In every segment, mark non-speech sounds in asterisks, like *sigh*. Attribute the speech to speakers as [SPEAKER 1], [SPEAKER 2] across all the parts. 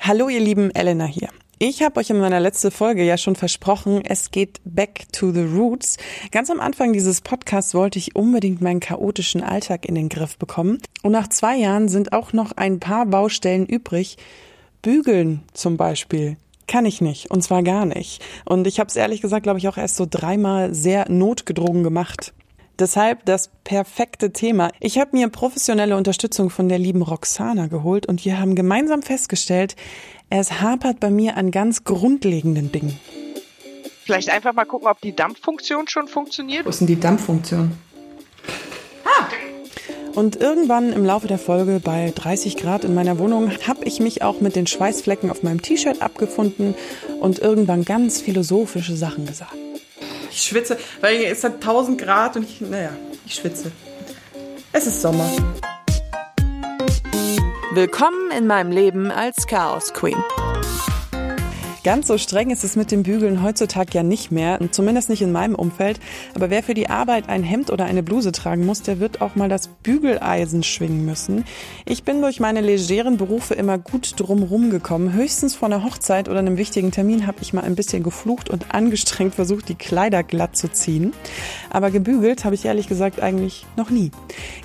[SPEAKER 1] Hallo ihr lieben, Elena hier. Ich habe euch in meiner letzten Folge ja schon versprochen, es geht back to the roots. Ganz am Anfang dieses Podcasts wollte ich unbedingt meinen chaotischen Alltag in den Griff bekommen. Und nach zwei Jahren sind auch noch ein paar Baustellen übrig. Bügeln zum Beispiel kann ich nicht und zwar gar nicht. Und ich habe es ehrlich gesagt, glaube ich, auch erst so dreimal sehr notgedrungen gemacht. Deshalb das perfekte Thema. Ich habe mir professionelle Unterstützung von der lieben Roxana geholt und wir haben gemeinsam festgestellt, es hapert bei mir an ganz grundlegenden Dingen.
[SPEAKER 2] Vielleicht einfach mal gucken, ob die Dampffunktion schon funktioniert.
[SPEAKER 1] Wo ist denn die Dampffunktion? Ah! Und irgendwann im Laufe der Folge bei 30 Grad in meiner Wohnung habe ich mich auch mit den Schweißflecken auf meinem T-Shirt abgefunden und irgendwann ganz philosophische Sachen gesagt. Ich schwitze, weil es hat 1000 Grad und ich, naja, ich schwitze. Es ist Sommer. Willkommen in meinem Leben als Chaos Queen. Ganz so streng ist es mit dem Bügeln heutzutage ja nicht mehr, zumindest nicht in meinem Umfeld. Aber wer für die Arbeit ein Hemd oder eine Bluse tragen muss, der wird auch mal das Bügeleisen schwingen müssen. Ich bin durch meine legeren Berufe immer gut drumrum gekommen. Höchstens vor einer Hochzeit oder einem wichtigen Termin habe ich mal ein bisschen geflucht und angestrengt versucht, die Kleider glatt zu ziehen. Aber gebügelt habe ich ehrlich gesagt eigentlich noch nie.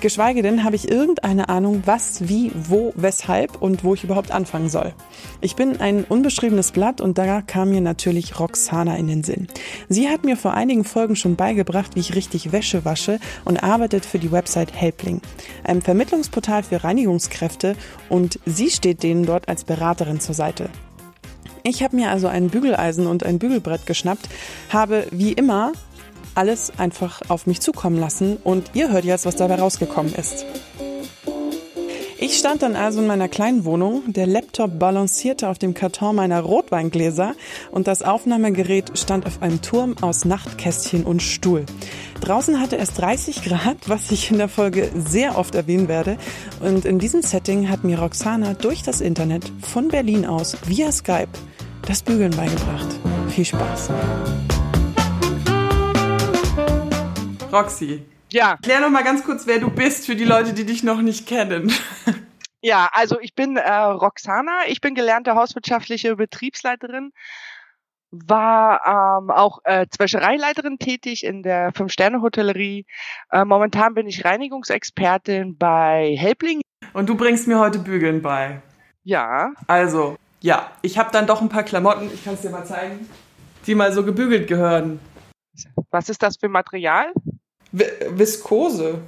[SPEAKER 1] Geschweige denn habe ich irgendeine Ahnung, was, wie, wo, weshalb und wo ich überhaupt anfangen soll. Ich bin ein unbeschriebenes Blatt und und da kam mir natürlich Roxana in den Sinn. Sie hat mir vor einigen Folgen schon beigebracht, wie ich richtig Wäsche wasche und arbeitet für die Website Helpling, einem Vermittlungsportal für Reinigungskräfte und sie steht denen dort als Beraterin zur Seite. Ich habe mir also ein Bügeleisen und ein Bügelbrett geschnappt, habe wie immer alles einfach auf mich zukommen lassen und ihr hört jetzt, was dabei rausgekommen ist. Ich stand dann also in meiner kleinen Wohnung, der Laptop balancierte auf dem Karton meiner Rotweingläser und das Aufnahmegerät stand auf einem Turm aus Nachtkästchen und Stuhl. Draußen hatte es 30 Grad, was ich in der Folge sehr oft erwähnen werde. Und in diesem Setting hat mir Roxana durch das Internet von Berlin aus via Skype das Bügeln beigebracht. Viel Spaß. Roxy,
[SPEAKER 2] ja.
[SPEAKER 1] Klär noch mal ganz kurz, wer du bist für die Leute, die dich noch nicht kennen. *laughs*
[SPEAKER 2] Ja, also ich bin äh, Roxana, ich bin gelernte hauswirtschaftliche Betriebsleiterin, war ähm, auch äh, Zwäschereileiterin tätig in der Fünf-Sterne-Hotellerie. Äh, momentan bin ich Reinigungsexpertin bei Helpling.
[SPEAKER 1] Und du bringst mir heute Bügeln bei.
[SPEAKER 2] Ja.
[SPEAKER 1] Also, ja, ich habe dann doch ein paar Klamotten, ich kann es dir mal zeigen, die mal so gebügelt gehören.
[SPEAKER 2] Was ist das für Material?
[SPEAKER 1] V Viskose.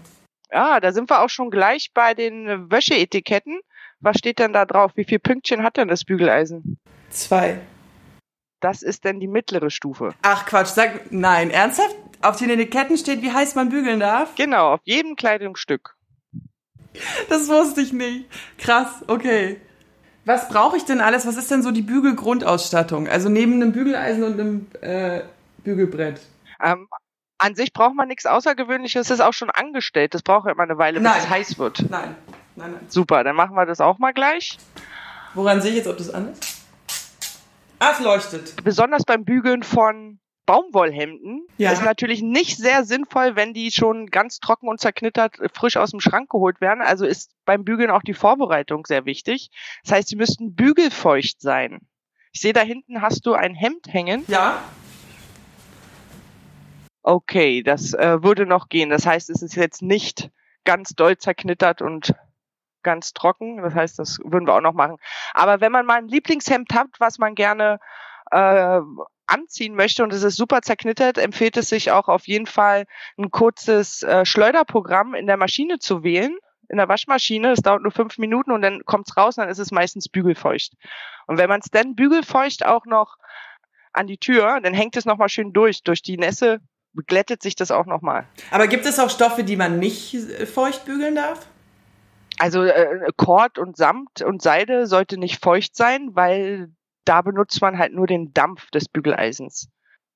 [SPEAKER 2] Ja, da sind wir auch schon gleich bei den Wäscheetiketten. Was steht denn da drauf? Wie viel Pünktchen hat denn das Bügeleisen?
[SPEAKER 1] Zwei.
[SPEAKER 2] Das ist denn die mittlere Stufe.
[SPEAKER 1] Ach Quatsch, sag nein, ernsthaft? Auf den Etiketten steht, wie heiß man bügeln darf?
[SPEAKER 2] Genau, auf jedem Kleidungsstück.
[SPEAKER 1] Das wusste ich nicht. Krass, okay. Was brauche ich denn alles? Was ist denn so die Bügelgrundausstattung? Also neben einem Bügeleisen und einem äh, Bügelbrett.
[SPEAKER 2] Ähm, an sich braucht man nichts Außergewöhnliches, es ist auch schon angestellt. Das braucht ja immer eine Weile, bis
[SPEAKER 1] Nein.
[SPEAKER 2] es heiß wird.
[SPEAKER 1] Nein. Nein, nein.
[SPEAKER 2] Super, dann machen wir das auch mal gleich.
[SPEAKER 1] Woran sehe ich jetzt, ob das an ist? Ah, es leuchtet.
[SPEAKER 2] Besonders beim Bügeln von Baumwollhemden
[SPEAKER 1] Ja.
[SPEAKER 2] ist natürlich nicht sehr sinnvoll, wenn die schon ganz trocken und zerknittert frisch aus dem Schrank geholt werden. Also ist beim Bügeln auch die Vorbereitung sehr wichtig. Das heißt, sie müssten bügelfeucht sein. Ich sehe da hinten hast du ein Hemd hängen.
[SPEAKER 1] Ja.
[SPEAKER 2] Okay, das äh, würde noch gehen. Das heißt, es ist jetzt nicht ganz doll zerknittert und ganz trocken. Das heißt, das würden wir auch noch machen. Aber wenn man mal ein Lieblingshemd hat, was man gerne äh, anziehen möchte und es ist super zerknittert, empfiehlt es sich auch auf jeden Fall ein kurzes äh, Schleuderprogramm in der Maschine zu wählen, in der Waschmaschine. Es dauert nur fünf Minuten und dann kommt's raus und dann ist es meistens bügelfeucht. Und wenn man es dann bügelfeucht auch noch an die Tür, dann hängt es nochmal schön durch. Durch die Nässe glättet sich das auch nochmal.
[SPEAKER 1] Aber gibt es auch Stoffe, die man nicht äh, feucht bügeln darf?
[SPEAKER 2] Also äh, Kord und Samt und Seide sollte nicht feucht sein, weil da benutzt man halt nur den Dampf des Bügeleisens.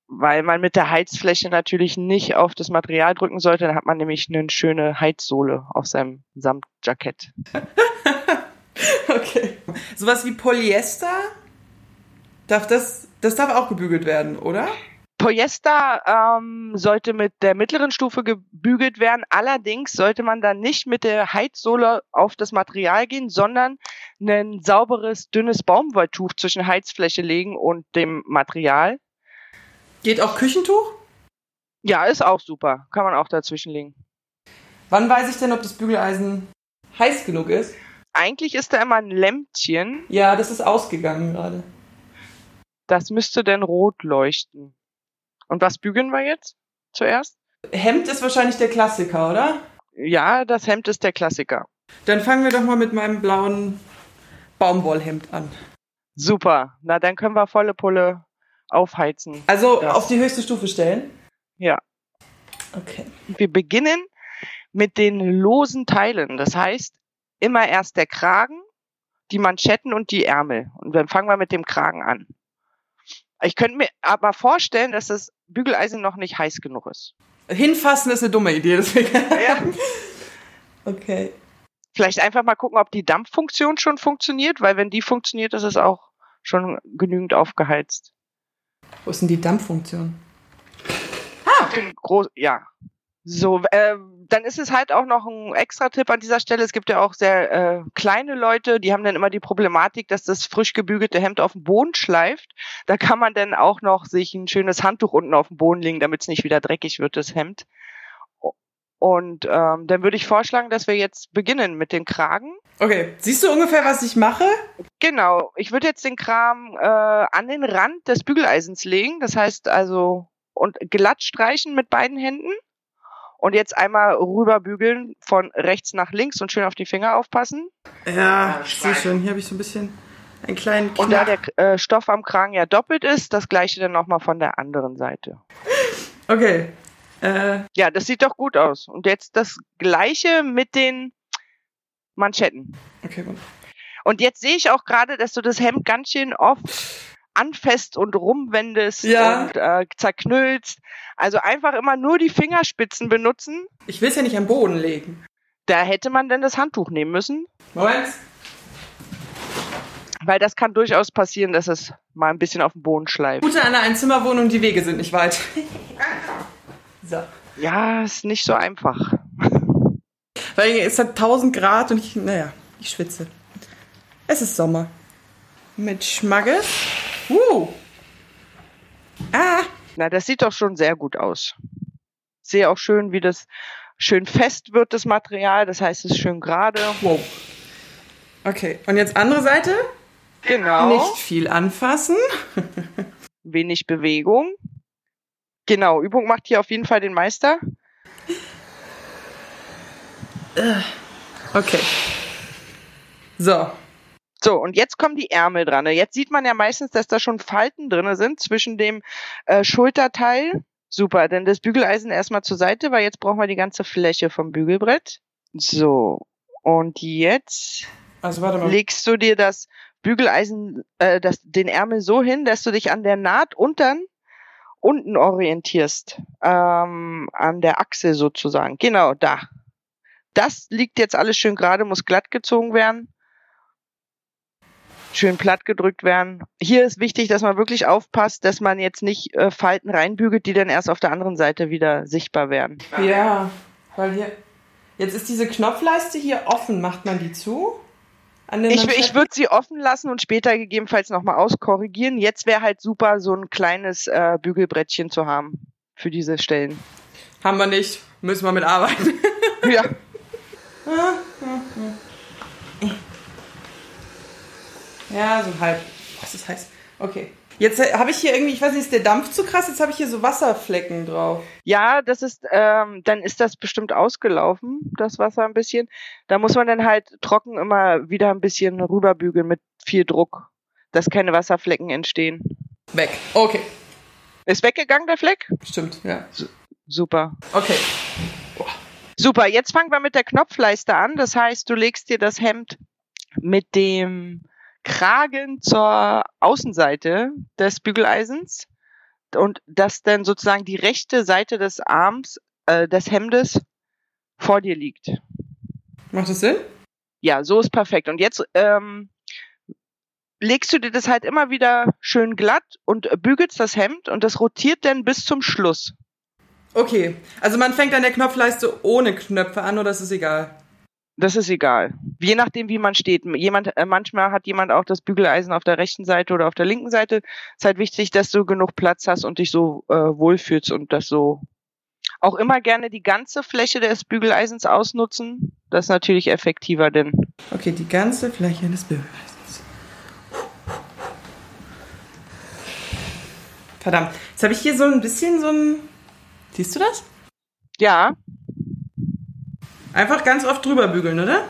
[SPEAKER 2] Weil man mit der Heizfläche natürlich nicht auf das Material drücken sollte, dann hat man nämlich eine schöne Heizsohle auf seinem Samtjackett. *laughs*
[SPEAKER 1] Okay. Sowas wie Polyester? Darf das, das darf auch gebügelt werden, oder?
[SPEAKER 2] Polyester ähm, sollte mit der mittleren Stufe gebügelt werden. Allerdings sollte man dann nicht mit der Heizsohle auf das Material gehen, sondern ein sauberes, dünnes Baumwolltuch zwischen Heizfläche legen und dem Material.
[SPEAKER 3] Geht auch Küchentuch?
[SPEAKER 2] Ja, ist auch super. Kann man auch dazwischen legen.
[SPEAKER 3] Wann weiß ich denn, ob das Bügeleisen heiß genug ist?
[SPEAKER 2] Eigentlich ist da immer ein Lämpchen.
[SPEAKER 3] Ja, das ist ausgegangen gerade.
[SPEAKER 2] Das müsste denn rot leuchten. Und was bügeln wir jetzt zuerst?
[SPEAKER 3] Hemd ist wahrscheinlich der Klassiker, oder?
[SPEAKER 2] Ja, das Hemd ist der Klassiker.
[SPEAKER 3] Dann fangen wir doch mal mit meinem blauen Baumwollhemd an.
[SPEAKER 2] Super. Na, dann können wir volle Pulle aufheizen.
[SPEAKER 3] Also das. auf die höchste Stufe stellen?
[SPEAKER 2] Ja.
[SPEAKER 3] Okay.
[SPEAKER 2] Wir beginnen mit den losen Teilen. Das heißt, immer erst der Kragen, die Manschetten und die Ärmel. Und dann fangen wir mit dem Kragen an. Ich könnte mir aber vorstellen, dass das Bügeleisen noch nicht heiß genug ist.
[SPEAKER 3] Hinfassen ist eine dumme Idee, deswegen.
[SPEAKER 2] Ja. *laughs*
[SPEAKER 3] okay.
[SPEAKER 2] Vielleicht einfach mal gucken, ob die Dampffunktion schon funktioniert, weil wenn die funktioniert, ist es auch schon genügend aufgeheizt.
[SPEAKER 3] Wo ist denn die Dampffunktion?
[SPEAKER 2] Ah, groß, ja. So, äh, dann ist es halt auch noch ein extra Tipp an dieser Stelle. Es gibt ja auch sehr äh, kleine Leute, die haben dann immer die Problematik, dass das frisch gebügelte Hemd auf den Boden schleift. Da kann man dann auch noch sich ein schönes Handtuch unten auf den Boden legen, damit es nicht wieder dreckig wird, das Hemd. Und ähm, dann würde ich vorschlagen, dass wir jetzt beginnen mit dem Kragen.
[SPEAKER 3] Okay, siehst du ungefähr, was ich mache?
[SPEAKER 2] Genau, ich würde jetzt den Kram äh, an den Rand des Bügeleisens legen. Das heißt also und glatt streichen mit beiden Händen. Und jetzt einmal rüberbügeln von rechts nach links und schön auf die Finger aufpassen.
[SPEAKER 3] Ja, ich sehe schon. Hier habe ich so ein bisschen einen kleinen Knach.
[SPEAKER 2] Und da der äh, Stoff am Kragen ja doppelt ist, das gleiche dann nochmal von der anderen Seite.
[SPEAKER 3] Okay. Äh.
[SPEAKER 2] Ja, das sieht doch gut aus. Und jetzt das gleiche mit den Manschetten.
[SPEAKER 3] Okay, gut.
[SPEAKER 2] Und jetzt sehe ich auch gerade, dass du das Hemd ganz schön oft anfasst und rumwendest
[SPEAKER 3] ja.
[SPEAKER 2] und äh, zerknüllst. Also einfach immer nur die Fingerspitzen benutzen.
[SPEAKER 3] Ich will es ja nicht am Boden legen.
[SPEAKER 2] Da hätte man denn das Handtuch nehmen müssen.
[SPEAKER 3] Moment.
[SPEAKER 2] Weil das kann durchaus passieren, dass es mal ein bisschen auf dem Boden schleift.
[SPEAKER 3] Gute an einer Einzimmerwohnung, die Wege sind nicht weit. *laughs*
[SPEAKER 2] so. Ja, ist nicht so einfach.
[SPEAKER 3] Weil es hat 1000 Grad und ich, naja, ich schwitze. Es ist Sommer. Mit Schmackes. Uh.
[SPEAKER 2] Ah. Na, das sieht doch schon sehr gut aus. Sehe auch schön, wie das schön fest wird, das Material. Das heißt, es ist schön gerade.
[SPEAKER 3] Wow. Okay, und jetzt andere Seite?
[SPEAKER 2] Genau.
[SPEAKER 3] Nicht viel anfassen. *laughs*
[SPEAKER 2] Wenig Bewegung. Genau, Übung macht hier auf jeden Fall den Meister.
[SPEAKER 3] Okay. So,
[SPEAKER 2] so, und jetzt kommen die Ärmel dran. Jetzt sieht man ja meistens, dass da schon Falten drinne sind zwischen dem äh, Schulterteil. Super, denn das Bügeleisen erstmal zur Seite, weil jetzt brauchen wir die ganze Fläche vom Bügelbrett. So, und jetzt
[SPEAKER 3] also, warte mal.
[SPEAKER 2] legst du dir das Bügeleisen, äh, das, den Ärmel so hin, dass du dich an der Naht untern, unten orientierst. Ähm, an der Achse sozusagen. Genau, da. Das liegt jetzt alles schön gerade, muss glatt gezogen werden schön platt gedrückt werden. Hier ist wichtig, dass man wirklich aufpasst, dass man jetzt nicht äh, Falten reinbügelt, die dann erst auf der anderen Seite wieder sichtbar werden.
[SPEAKER 3] Ja, weil hier jetzt ist diese Knopfleiste hier offen. Macht man die zu?
[SPEAKER 2] ich, ich würde sie offen lassen und später gegebenenfalls nochmal auskorrigieren. Jetzt wäre halt super, so ein kleines äh, Bügelbrettchen zu haben für diese Stellen.
[SPEAKER 3] Haben wir nicht. Müssen wir mit arbeiten.
[SPEAKER 2] ja. *laughs*
[SPEAKER 3] Ja, so halb. Was ist heiß? Okay. Jetzt äh, habe ich hier irgendwie, ich weiß nicht, ist der Dampf zu krass? Jetzt habe ich hier so Wasserflecken drauf.
[SPEAKER 2] Ja, das ist, ähm, dann ist das bestimmt ausgelaufen, das Wasser ein bisschen. Da muss man dann halt trocken immer wieder ein bisschen rüberbügeln mit viel Druck, dass keine Wasserflecken entstehen.
[SPEAKER 3] Weg. Okay.
[SPEAKER 2] Ist weggegangen, der Fleck?
[SPEAKER 3] Stimmt, ja.
[SPEAKER 2] super.
[SPEAKER 3] Okay.
[SPEAKER 2] Super, jetzt fangen wir mit der Knopfleiste an. Das heißt, du legst dir das Hemd mit dem Kragen zur Außenseite des Bügeleisens und dass dann sozusagen die rechte Seite des Arms, äh, des Hemdes vor dir liegt.
[SPEAKER 3] Macht das Sinn?
[SPEAKER 2] Ja, so ist perfekt. Und jetzt ähm, legst du dir das halt immer wieder schön glatt und bügelst das Hemd und das rotiert dann bis zum Schluss.
[SPEAKER 3] Okay, also man fängt an der Knopfleiste ohne Knöpfe an oder ist es egal?
[SPEAKER 2] Das ist egal. Je nachdem, wie man steht. Jemand, äh, manchmal hat jemand auch das Bügeleisen auf der rechten Seite oder auf der linken Seite. Es ist halt wichtig, dass du genug Platz hast und dich so äh, wohlfühlst und das so auch immer gerne die ganze Fläche des Bügeleisens ausnutzen. Das ist natürlich effektiver, denn.
[SPEAKER 3] Okay, die ganze Fläche des Bügeleisens. Verdammt. Jetzt habe ich hier so ein bisschen so ein. Siehst du das?
[SPEAKER 2] Ja.
[SPEAKER 3] Einfach ganz oft drüber bügeln, oder?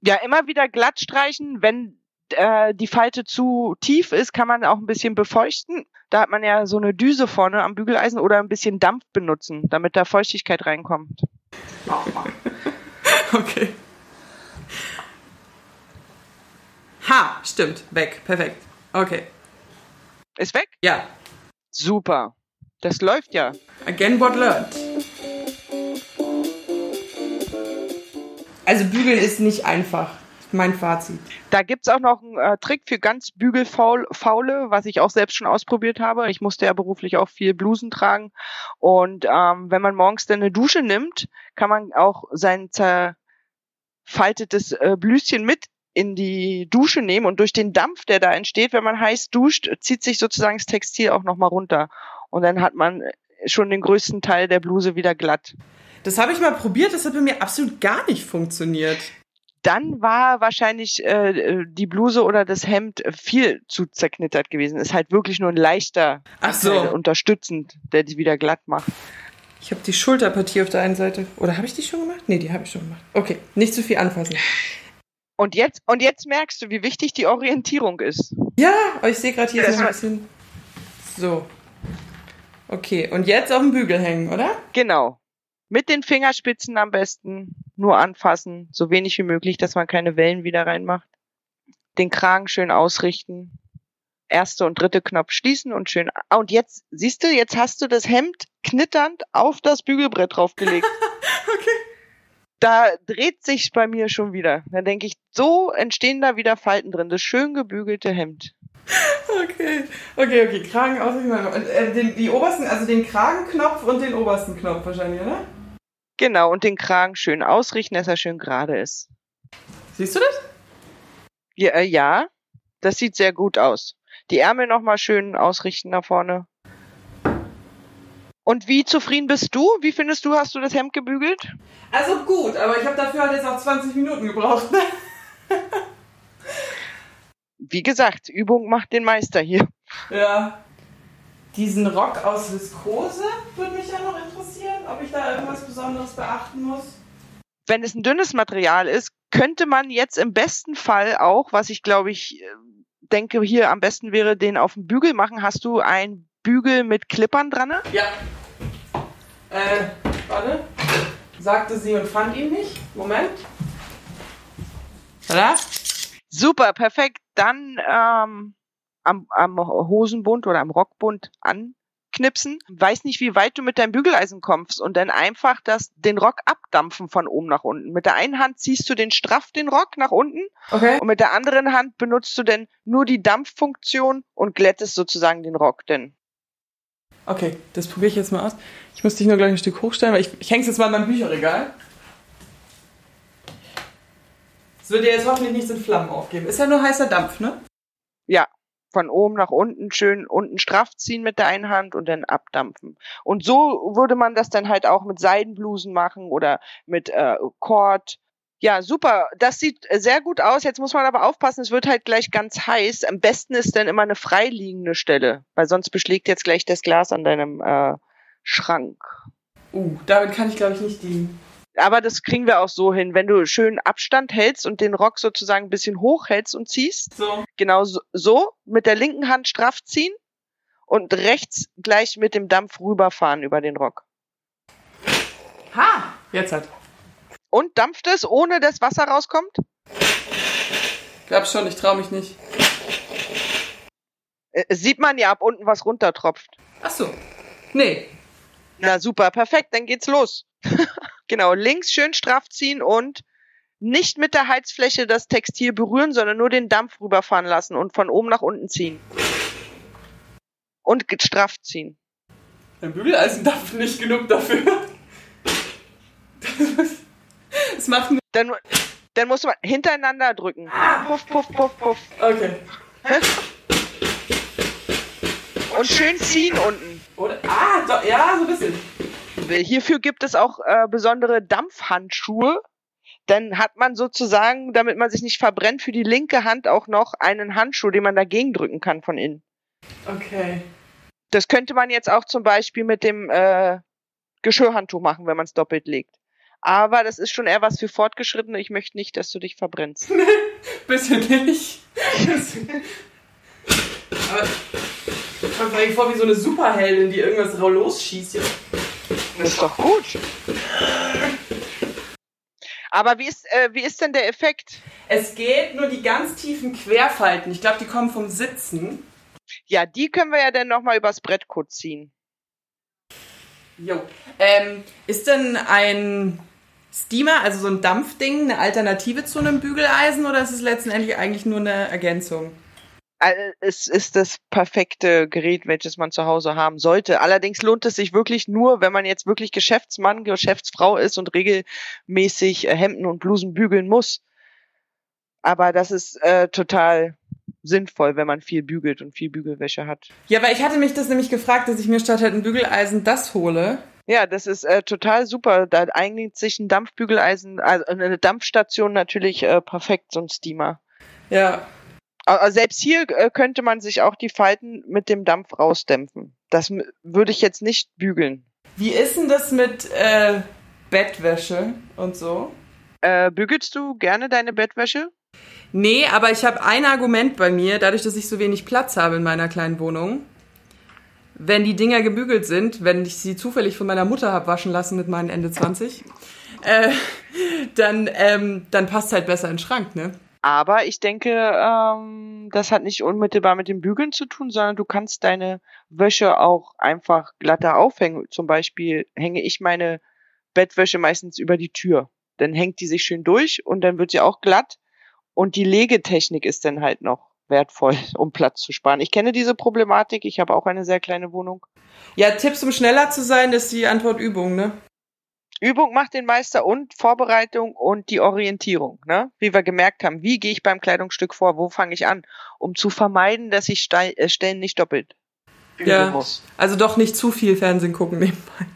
[SPEAKER 2] Ja, immer wieder glatt streichen. Wenn äh, die Falte zu tief ist, kann man auch ein bisschen befeuchten. Da hat man ja so eine Düse vorne am Bügeleisen oder ein bisschen Dampf benutzen, damit da Feuchtigkeit reinkommt. *laughs*
[SPEAKER 3] okay. Ha, stimmt. Weg. Perfekt. Okay.
[SPEAKER 2] Ist weg?
[SPEAKER 3] Ja.
[SPEAKER 2] Super. Das läuft ja.
[SPEAKER 3] Again what learned. Also bügeln ist nicht einfach. Mein Fazit.
[SPEAKER 2] Da gibt's auch noch einen äh, Trick für ganz bügelfaule, was ich auch selbst schon ausprobiert habe. Ich musste ja beruflich auch viel Blusen tragen. Und ähm, wenn man morgens dann eine Dusche nimmt, kann man auch sein zerfaltetes äh, Blüschen mit in die Dusche nehmen und durch den Dampf, der da entsteht, wenn man heiß duscht, zieht sich sozusagen das Textil auch nochmal runter. Und dann hat man schon den größten Teil der Bluse wieder glatt.
[SPEAKER 3] Das habe ich mal probiert, das hat bei mir absolut gar nicht funktioniert.
[SPEAKER 2] Dann war wahrscheinlich äh, die Bluse oder das Hemd viel zu zerknittert gewesen. Ist halt wirklich nur ein leichter
[SPEAKER 3] Ach so.
[SPEAKER 2] unterstützend, der die wieder glatt macht.
[SPEAKER 3] Ich habe die Schulterpartie auf der einen Seite. Oder habe ich die schon gemacht? Nee, die habe ich schon gemacht. Okay, nicht zu viel anfassen.
[SPEAKER 2] Und jetzt, und jetzt merkst du, wie wichtig die Orientierung ist.
[SPEAKER 3] Ja, ich sehe gerade hier
[SPEAKER 2] Das
[SPEAKER 3] so ein bisschen. So. Okay, und jetzt auf den Bügel hängen, oder?
[SPEAKER 2] Genau. Mit den Fingerspitzen am besten nur anfassen, so wenig wie möglich, dass man keine Wellen wieder reinmacht. Den Kragen schön ausrichten. Erste und dritte Knopf schließen und schön. Ah, und jetzt, siehst du, jetzt hast du das Hemd knitternd auf das Bügelbrett draufgelegt. *laughs*
[SPEAKER 3] Okay.
[SPEAKER 2] da dreht sich bei mir schon wieder. Dann denke ich, so entstehen da wieder Falten drin. Das schön gebügelte Hemd.
[SPEAKER 3] Okay, okay, okay. Kragen ausrichten. Äh, den, die obersten, also den Kragenknopf und den obersten Knopf wahrscheinlich, oder?
[SPEAKER 2] Genau, und den Kragen schön ausrichten, dass er schön gerade ist.
[SPEAKER 3] Siehst du das?
[SPEAKER 2] Ja, äh, ja, das sieht sehr gut aus. Die Ärmel nochmal schön ausrichten nach vorne. Und wie zufrieden bist du? Wie findest du, hast du das Hemd gebügelt?
[SPEAKER 3] Also gut, aber ich habe dafür halt jetzt auch 20 Minuten gebraucht. Ne?
[SPEAKER 2] Wie gesagt, Übung macht den Meister hier.
[SPEAKER 3] Ja. Diesen Rock aus Viskose würde mich ja noch interessieren, ob ich da irgendwas Besonderes beachten muss.
[SPEAKER 2] Wenn es ein dünnes Material ist, könnte man jetzt im besten Fall auch, was ich glaube ich äh, denke hier am besten wäre, den auf dem Bügel machen. Hast du ein Bügel mit Klippern dran?
[SPEAKER 3] Ja. Äh, warte. Sagte sie und fand ihn nicht. Moment. Tada.
[SPEAKER 2] Super, perfekt. Dann ähm, am, am Hosenbund oder am Rockbund anknipsen. Weiß nicht, wie weit du mit deinem Bügeleisen kommst und dann einfach das, den Rock abdampfen von oben nach unten. Mit der einen Hand ziehst du den straff den Rock nach unten
[SPEAKER 3] Okay.
[SPEAKER 2] und mit der anderen Hand benutzt du dann nur die Dampffunktion und glättest sozusagen den Rock denn.
[SPEAKER 3] Okay, das probiere ich jetzt mal aus. Ich muss dich nur gleich ein Stück hochstellen, weil ich, ich hänge es jetzt mal in meinem Bücherregal. Es wird dir jetzt hoffentlich nichts in Flammen aufgeben. Ist ja nur heißer Dampf, ne?
[SPEAKER 2] Ja, von oben nach unten schön unten straff ziehen mit der einen Hand und dann abdampfen. Und so würde man das dann halt auch mit Seidenblusen machen oder mit äh, Cord. Ja, super. Das sieht sehr gut aus. Jetzt muss man aber aufpassen, es wird halt gleich ganz heiß. Am besten ist dann immer eine freiliegende Stelle, weil sonst beschlägt jetzt gleich das Glas an deinem äh, Schrank.
[SPEAKER 3] Uh, damit kann ich glaube ich nicht dienen.
[SPEAKER 2] Aber das kriegen wir auch so hin, wenn du schön Abstand hältst und den Rock sozusagen ein bisschen hoch hältst und ziehst.
[SPEAKER 3] So.
[SPEAKER 2] Genau so, so mit der linken Hand straff ziehen und rechts gleich mit dem Dampf rüberfahren über den Rock.
[SPEAKER 3] Ha! Jetzt halt.
[SPEAKER 2] Und dampft es, ohne dass Wasser rauskommt?
[SPEAKER 3] Glaub schon, ich traue mich nicht.
[SPEAKER 2] Äh, sieht man ja, ab unten was runtertropft.
[SPEAKER 3] Ach so. Nee.
[SPEAKER 2] Na super, perfekt, dann geht's los. *laughs* genau, links schön straff ziehen und nicht mit der Heizfläche das Textil berühren, sondern nur den Dampf rüberfahren lassen und von oben nach unten ziehen. Und straff ziehen.
[SPEAKER 3] Ein Bügeleisendampf nicht genug dafür.
[SPEAKER 2] Das macht nur. Dann, dann muss man hintereinander drücken. Puff, puff, puff, puff.
[SPEAKER 3] Okay.
[SPEAKER 2] Und schön ziehen unten.
[SPEAKER 3] Oder? Ah, doch, ja, so ein bisschen.
[SPEAKER 2] Hierfür gibt es auch äh, besondere Dampfhandschuhe. Dann hat man sozusagen, damit man sich nicht verbrennt, für die linke Hand auch noch einen Handschuh, den man dagegen drücken kann von innen.
[SPEAKER 3] Okay.
[SPEAKER 2] Das könnte man jetzt auch zum Beispiel mit dem äh, Geschirrhandtuch machen, wenn man es doppelt legt. Aber das ist schon eher was für Fortgeschrittene. Ich möchte nicht, dass du dich verbrennst. *laughs*
[SPEAKER 3] Bitte nicht. Aber ich komme mir vor wie so eine Superheldin, die irgendwas losschießt.
[SPEAKER 2] Das ist doch gut. Aber wie ist, äh, wie ist denn der Effekt?
[SPEAKER 3] Es geht nur die ganz tiefen Querfalten. Ich glaube, die kommen vom Sitzen.
[SPEAKER 2] Ja, die können wir ja dann nochmal übers Brett kurz ziehen.
[SPEAKER 3] Jo. Ähm, ist denn ein Steamer, also so ein Dampfding, eine Alternative zu einem Bügeleisen oder ist es letztendlich eigentlich nur eine Ergänzung?
[SPEAKER 2] Es ist das perfekte Gerät, welches man zu Hause haben sollte. Allerdings lohnt es sich wirklich nur, wenn man jetzt wirklich Geschäftsmann, Geschäftsfrau ist und regelmäßig äh, Hemden und Blusen bügeln muss. Aber das ist äh, total sinnvoll, wenn man viel bügelt und viel Bügelwäsche hat.
[SPEAKER 3] Ja, weil ich hatte mich das nämlich gefragt, dass ich mir statt halt ein Bügeleisen das hole.
[SPEAKER 2] Ja, das ist äh, total super. Da eignet sich ein Dampfbügeleisen, also eine Dampfstation natürlich äh, perfekt, so ein Steamer.
[SPEAKER 3] Ja.
[SPEAKER 2] Aber selbst hier äh, könnte man sich auch die Falten mit dem Dampf rausdämpfen. Das würde ich jetzt nicht bügeln.
[SPEAKER 3] Wie ist denn das mit äh, Bettwäsche und so?
[SPEAKER 2] Äh, bügelst du gerne deine Bettwäsche?
[SPEAKER 3] Nee, aber ich habe ein Argument bei mir, dadurch, dass ich so wenig Platz habe in meiner kleinen Wohnung wenn die Dinger gebügelt sind, wenn ich sie zufällig von meiner Mutter habe waschen lassen mit meinen Ende 20, äh, *laughs* dann, ähm, dann passt halt besser in den Schrank, ne?
[SPEAKER 2] Aber ich denke, ähm, das hat nicht unmittelbar mit dem Bügeln zu tun, sondern du kannst deine Wäsche auch einfach glatter aufhängen. Zum Beispiel hänge ich meine Bettwäsche meistens über die Tür. Dann hängt die sich schön durch und dann wird sie auch glatt. Und die Legetechnik ist dann halt noch wertvoll, *laughs* um Platz zu sparen. Ich kenne diese Problematik. Ich habe auch eine sehr kleine Wohnung.
[SPEAKER 3] Ja, Tipps, um schneller zu sein, ist die Antwort Übung, ne?
[SPEAKER 2] Übung macht den Meister und Vorbereitung und die Orientierung, ne? Wie wir gemerkt haben, wie gehe ich beim Kleidungsstück vor, wo fange ich an, um zu vermeiden, dass ich Ste äh, Stellen nicht doppelt
[SPEAKER 3] ja, muss. Also doch nicht zu viel Fernsehen gucken nebenbei.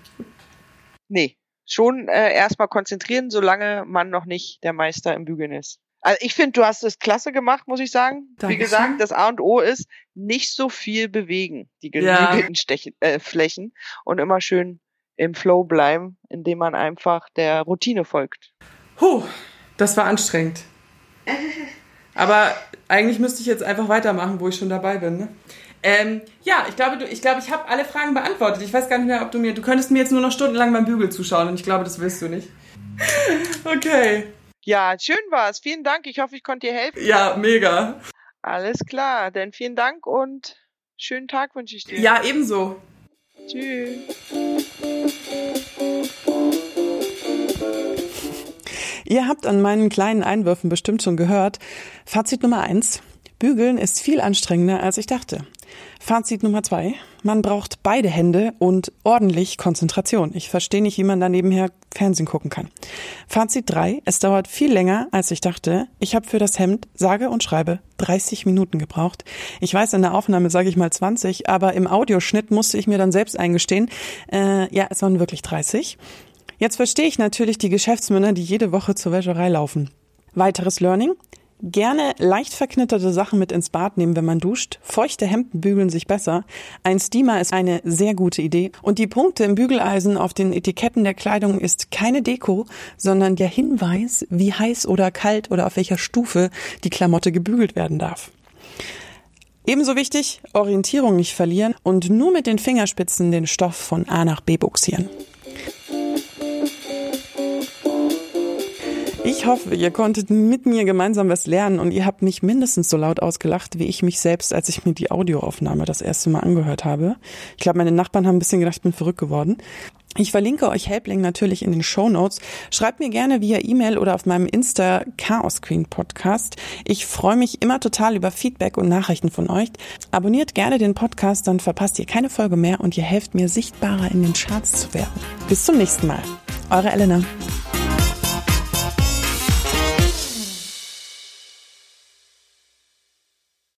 [SPEAKER 2] Nee, schon äh, erstmal konzentrieren, solange man noch nicht der Meister im Bügeln ist. Also ich finde, du hast es klasse gemacht, muss ich sagen. Dankeschön. Wie gesagt, das A und O ist nicht so viel bewegen, die genügenden ja. äh, Flächen und immer schön im Flow bleiben, indem man einfach der Routine folgt.
[SPEAKER 3] Huh, das war anstrengend. *laughs* Aber eigentlich müsste ich jetzt einfach weitermachen, wo ich schon dabei bin. Ne? Ähm, ja, ich glaube, du, ich glaube, ich habe alle Fragen beantwortet. Ich weiß gar nicht mehr, ob du mir, du könntest mir jetzt nur noch stundenlang beim Bügel zuschauen und ich glaube, das willst du nicht. *laughs* Okay.
[SPEAKER 2] Ja, schön war's. Vielen Dank. Ich hoffe, ich konnte dir helfen.
[SPEAKER 3] Ja, mega.
[SPEAKER 2] Alles klar. Denn vielen Dank und schönen Tag wünsche ich dir.
[SPEAKER 3] Ja, ebenso.
[SPEAKER 2] Tschüss.
[SPEAKER 3] Ihr habt an meinen kleinen Einwürfen bestimmt schon gehört. Fazit Nummer eins. Bügeln ist viel anstrengender, als ich dachte. Fazit Nummer zwei. Man braucht beide Hände und ordentlich Konzentration. Ich verstehe nicht, wie man da nebenher Fernsehen gucken kann. Fazit drei. Es dauert viel länger, als ich dachte. Ich habe für das Hemd, sage und schreibe, 30 Minuten gebraucht. Ich weiß, in der Aufnahme sage ich mal 20, aber im Audioschnitt musste ich mir dann selbst eingestehen, äh, ja, es waren wirklich 30. Jetzt verstehe ich natürlich die Geschäftsmänner, die jede Woche zur Wäscherei laufen. Weiteres Learning. Gerne leicht verknitterte Sachen mit ins Bad nehmen, wenn man duscht. Feuchte Hemden bügeln sich besser. Ein Steamer ist eine sehr gute Idee. Und die Punkte im Bügeleisen auf den Etiketten der Kleidung ist keine Deko, sondern der Hinweis, wie heiß oder kalt oder auf welcher Stufe die Klamotte gebügelt werden darf. Ebenso wichtig, Orientierung nicht verlieren und nur mit den Fingerspitzen den Stoff von A nach B buxieren.
[SPEAKER 1] Ich hoffe, ihr konntet mit mir gemeinsam was lernen und ihr habt mich mindestens so laut ausgelacht, wie ich mich selbst, als ich mir die Audioaufnahme das erste Mal angehört habe. Ich glaube, meine Nachbarn haben ein bisschen gedacht, ich bin verrückt geworden. Ich verlinke euch Helpling natürlich in den Show Notes. Schreibt mir gerne via E-Mail oder auf meinem Insta Chaos Queen Podcast. Ich freue mich immer total über Feedback und Nachrichten von euch. Abonniert gerne den Podcast, dann verpasst ihr keine Folge mehr und ihr helft mir sichtbarer in den Charts zu werden. Bis zum nächsten Mal. Eure Elena.